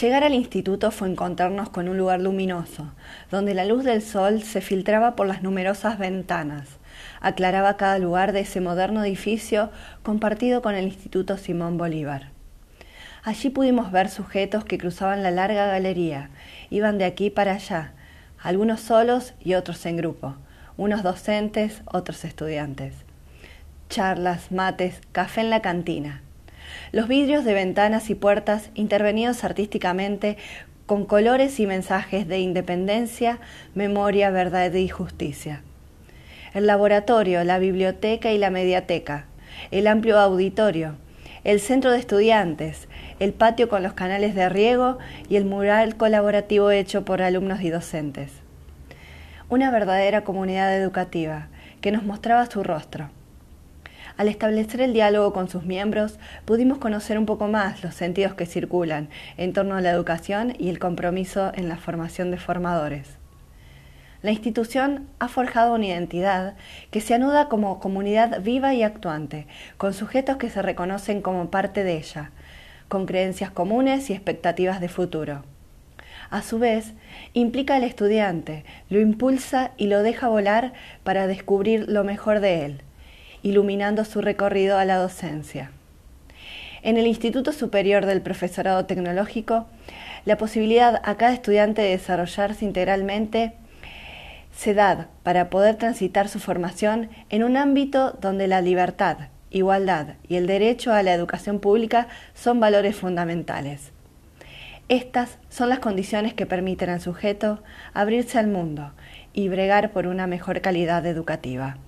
Llegar al instituto fue encontrarnos con un lugar luminoso, donde la luz del sol se filtraba por las numerosas ventanas, aclaraba cada lugar de ese moderno edificio compartido con el Instituto Simón Bolívar. Allí pudimos ver sujetos que cruzaban la larga galería, iban de aquí para allá, algunos solos y otros en grupo, unos docentes, otros estudiantes. Charlas, mates, café en la cantina. Los vidrios de ventanas y puertas intervenidos artísticamente con colores y mensajes de independencia, memoria, verdad y justicia. El laboratorio, la biblioteca y la mediateca, el amplio auditorio, el centro de estudiantes, el patio con los canales de riego y el mural colaborativo hecho por alumnos y docentes. Una verdadera comunidad educativa que nos mostraba su rostro al establecer el diálogo con sus miembros, pudimos conocer un poco más los sentidos que circulan en torno a la educación y el compromiso en la formación de formadores. La institución ha forjado una identidad que se anuda como comunidad viva y actuante, con sujetos que se reconocen como parte de ella, con creencias comunes y expectativas de futuro. A su vez, implica al estudiante, lo impulsa y lo deja volar para descubrir lo mejor de él, iluminando su recorrido a la docencia. En el Instituto Superior del Profesorado Tecnológico, la posibilidad a cada estudiante de desarrollarse integralmente se da para poder transitar su formación en un ámbito donde la libertad, igualdad y el derecho a la educación pública son valores fundamentales. Estas son las condiciones que permiten al sujeto abrirse al mundo y bregar por una mejor calidad educativa.